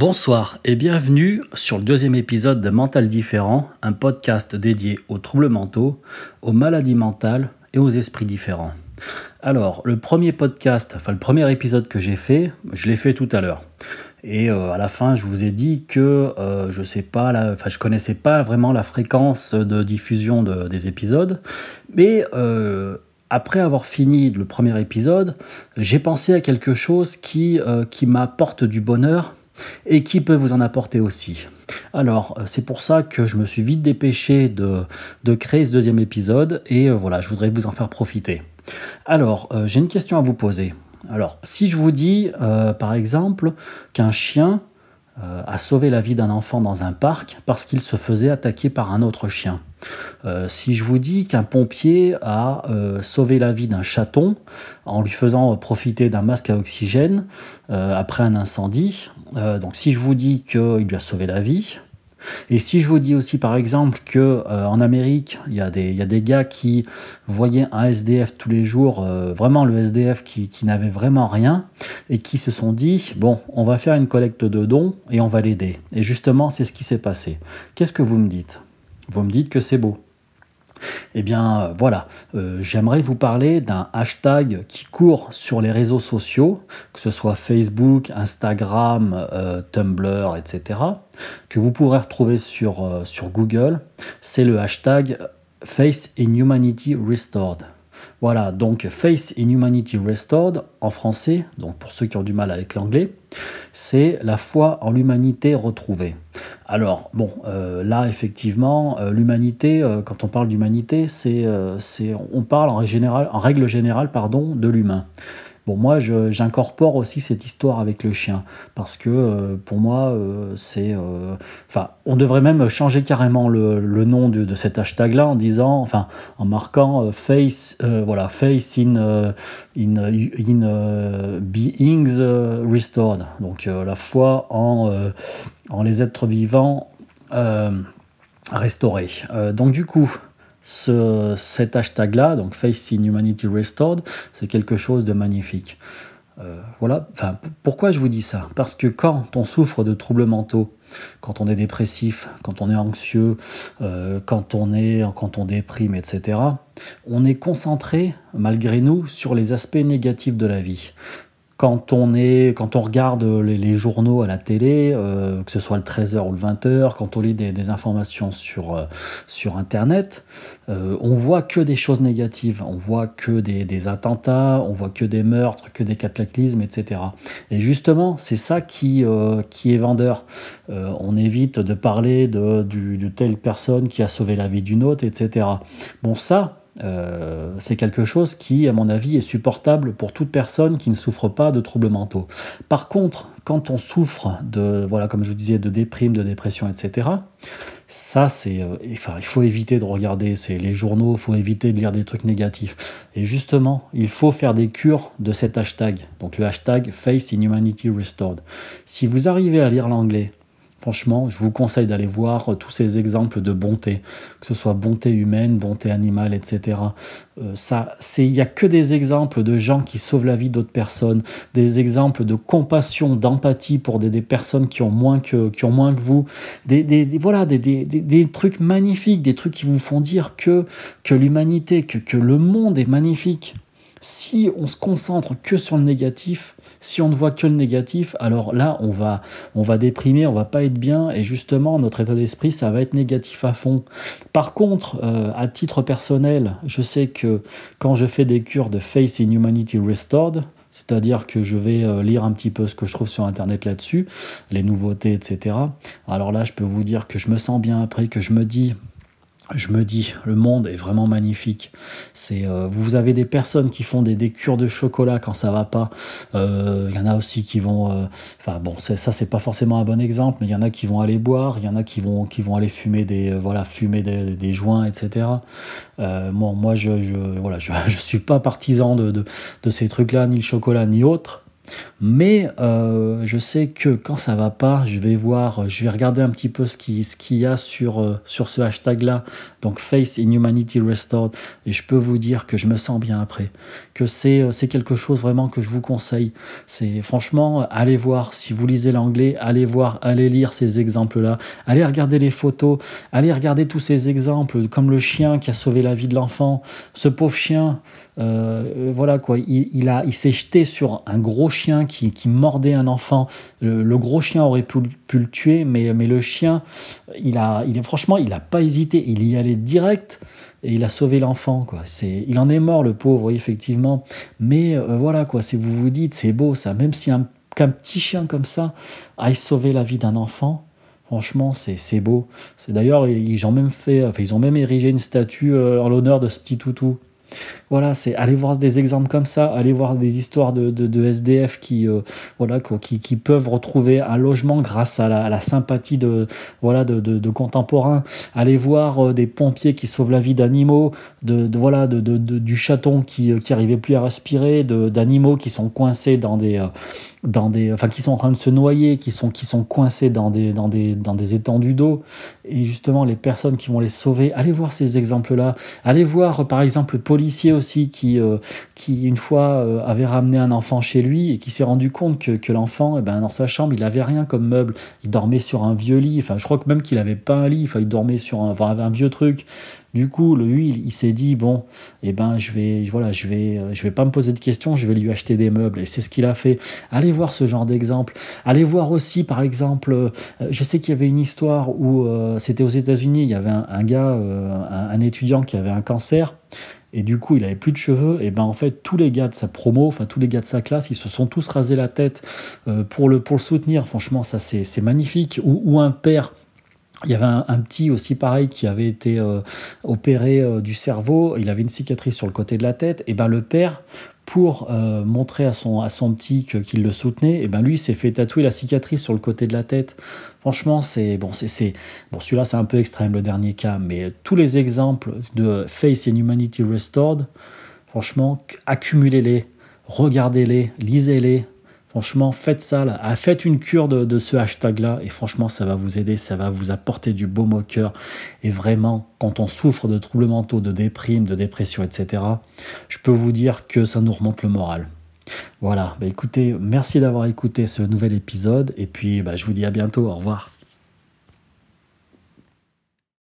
Bonsoir et bienvenue sur le deuxième épisode de Mental Différent, un podcast dédié aux troubles mentaux, aux maladies mentales et aux esprits différents. Alors, le premier podcast, enfin le premier épisode que j'ai fait, je l'ai fait tout à l'heure. Et euh, à la fin, je vous ai dit que euh, je sais pas, enfin je connaissais pas vraiment la fréquence de diffusion des épisodes, mais euh, après avoir fini le premier épisode, j'ai pensé à quelque chose qui m'apporte du bonheur et qui peut vous en apporter aussi. Alors, c'est pour ça que je me suis vite dépêché de, créer ce deuxième épisode et voilà, je voudrais vous en faire profiter. Alors, j'ai une question à vous poser. Alors, si je vous dis, euh, par exemple, qu'un chien euh, a sauvé la vie d'un enfant dans un parc parce qu'il se faisait attaquer par un autre chien. Euh, si je vous dis qu'un pompier a sauvé la vie d'un chaton en lui faisant profiter d'un masque à oxygène après un incendie, donc si je vous dis qu'il lui a sauvé la vie, et si je vous dis aussi par exemple que euh, en Amérique, il y, a des, gars qui voyaient un SDF tous les jours, euh, vraiment le SDF qui, qui n'avait vraiment rien, et qui se sont dit, bon, on va faire une collecte de dons et on va l'aider. Et justement, c'est ce qui s'est passé. Qu'est-ce que vous me dites? Vous me dites que c'est beau. Eh bien euh, voilà, euh, j'aimerais vous parler d'un hashtag qui court sur les réseaux sociaux, que ce soit Facebook, Instagram, euh, Tumblr, etc., que vous pourrez retrouver sur, sur Google. C'est le hashtag Face Restored. Voilà, donc Face in Humanity Restored en français, donc pour ceux qui ont du mal avec l'anglais, c'est la foi en l'humanité retrouvée. Alors, bon, euh, là, effectivement, euh, l'humanité, euh, quand on parle d'humanité, c'est, on parle en, en règle générale pardon, de l'humain. Bon, moi, j'incorpore aussi cette histoire avec le chien, parce que euh, pour moi, euh, c'est... Euh, enfin, on devrait même changer carrément le, le nom de, de, cet hashtag-là en disant, enfin, en marquant face, voilà, face in, in, in beings restored, donc la foi en, en les êtres vivants restaurés. donc du coup, ce, cet hashtag-là, donc Face in Humanity Restored, c'est quelque chose de magnifique. Euh, voilà, enfin, pourquoi je vous dis ça? Parce que quand on souffre de troubles mentaux, quand on est dépressif, quand on est anxieux, euh, quand, on est, quand on déprime, etc., on est concentré, malgré nous, sur les aspects négatifs de la vie quand on, est, quand on regarde les, journaux à la télé, euh, que ce soit le 13h ou le 20h, quand on lit des, informations sur, euh, sur Internet, euh, on voit que des choses négatives. On voit que des, attentats, on voit que des meurtres, que des cataclysmes, etc. Et justement, c'est ça qui, qui est vendeur. on évite de parler de, de telle personne qui a sauvé la vie d'une autre, etc. Bon, ça, euh, c'est quelque chose qui, à mon avis, est supportable pour toute personne qui ne souffre pas de troubles mentaux. Par contre, quand on souffre de, voilà, comme je vous disais, de déprime, de dépression, etc., ça, c'est, euh, enfin, il faut éviter de regarder les journaux, il faut éviter de lire des trucs négatifs. Et justement, il faut faire des cures de cet hashtag, donc le hashtag Face in Humanity Restored. Si vous arrivez à lire l'anglais, Franchement, je vous conseille d'aller voir euh, tous ces exemples de bonté, que ce soit bonté humaine, bonté animale, etc. Euh, il n'y a que des exemples de gens qui sauvent la vie d'autres personnes, des exemples de compassion, d'empathie pour des, personnes qui ont moins que, vous, des, voilà, des, trucs magnifiques, des trucs qui vous font dire que, l'humanité, que le monde est magnifique. Si on se concentre que sur le négatif, si on ne voit que le négatif, alors là, on va, on va déprimer, on va pas être bien, et justement, notre état d'esprit, ça va être négatif à fond. Par contre, euh, à titre personnel, je sais que quand je fais des cures de Face in Humanity Restored, c'est-à-dire que je vais euh, lire un petit peu ce que je trouve sur Internet là-dessus, les nouveautés, etc. Alors là, je peux vous dire que je me sens bien après, que je me dis, je me dis, le monde est vraiment magnifique. C'est, euh, vous avez des personnes qui font des, des, cures de chocolat quand ça va pas. Euh, il y en a aussi qui vont, euh, enfin bon, ça c'est pas forcément un bon exemple, mais il y en a qui vont aller boire, il y en a qui vont, qui vont aller fumer des, voilà, fumer des, des joints, etc. bon, moi je, je voilà, je, je suis pas partisan de, de, de ces trucs-là, ni le chocolat ni autre. Mais euh, je sais que quand ça va pas, je vais voir, je vais regarder un petit peu ce qu'il ce y a sur, euh, sur ce hashtag-là, donc Face in Humanity Restored, et je peux vous dire que je me sens bien après, que c'est euh, c'est quelque chose vraiment que je vous conseille. C'est franchement, allez voir, si vous lisez l'anglais, allez voir, allez lire ces exemples-là, allez regarder les photos, allez regarder tous ces exemples, comme le chien qui a sauvé la vie de l'enfant, ce pauvre chien, voilà quoi, il, il il s'est jeté sur un gros chien qui, mordait un enfant. Le, gros chien aurait pu, le tuer, mais, le chien, il a, franchement, il n'a pas hésité. Il y allait direct et il a sauvé l'enfant. Quoi. C'est, il en est mort, le pauvre, effectivement. Mais euh, voilà, quoi, vous vous dites, c'est beau ça, même si un, qu'un petit chien comme ça aille sauver la vie d'un enfant, Franchement, c'est beau. C'est d'ailleurs ils ont même fait, ils ont même érigé une statue euh, en l'honneur de ce petit toutou. Voilà, c'est aller voir des exemples comme ça, aller voir des histoires de, de, SDF qui, euh, qui, qui, peuvent retrouver un logement grâce à la, sympathie de, voilà, de, de, contemporains, aller voir euh, des pompiers qui sauvent la vie d'animaux, de, voilà, de, du chaton qui, qui arrivait plus à respirer, d'animaux qui sont coincés dans des, euh, dans des, enfin, qui sont en train de se noyer, qui sont, qui sont coincés dans des, dans des, dans des étendues d'eau, et justement les personnes qui vont les sauver, allez voir ces exemples-là, allez voir par exemple le policier aussi qui, euh, qui une fois euh, avait ramené un enfant chez lui et qui s'est rendu compte que, l'enfant, eh ben, dans sa chambre, il avait rien comme meuble. Il dormait sur un vieux lit. Enfin, je crois que même qu'il avait pas un lit. Enfin, il dormait sur un, enfin, un vieux truc. Du coup, lui, il, s'est dit bon, eh ben, je vais, voilà, je vais, euh, je vais pas me poser de questions, je vais lui acheter des meubles. Et c'est ce qu'il a fait. Allez voir ce genre d'exemple. Allez voir aussi, par exemple, je sais qu'il y avait une histoire où c'était aux États-Unis. Il y avait un, gars, un étudiant qui avait un cancer et du coup il avait plus de cheveux, et ben en fait tous les gars de sa promo, enfin tous les gars de sa classe, ils se sont tous rasés la tête euh, pour, le, pour le soutenir. Franchement, ça c'est magnifique. Ou, un père il y avait un, petit aussi pareil qui avait été euh, opéré euh, du cerveau, il avait une cicatrice sur le côté de la tête, et ben le père, pour euh, montrer à son, à son petit qu'il le soutenait, et ben lui s'est fait tatouer la cicatrice sur le côté de la tête. Franchement, c'est bon, c'est bon, celui-là c'est un peu extrême le dernier cas, mais tous les exemples de Face and Humanity Restored, franchement, accumulez-les, regardez-les, lisez-les, Franchement, faites ça, là. Ah, faites une cure de, ce hashtag-là, et franchement, ça va vous aider, ça va vous apporter du beau au cœur. Et vraiment, quand on souffre de troubles mentaux, de déprime, de dépression, etc., je peux vous dire que ça nous remonte le moral. Voilà, bah écoutez, merci d'avoir écouté ce nouvel épisode, et puis bah, je vous dis à bientôt, au revoir.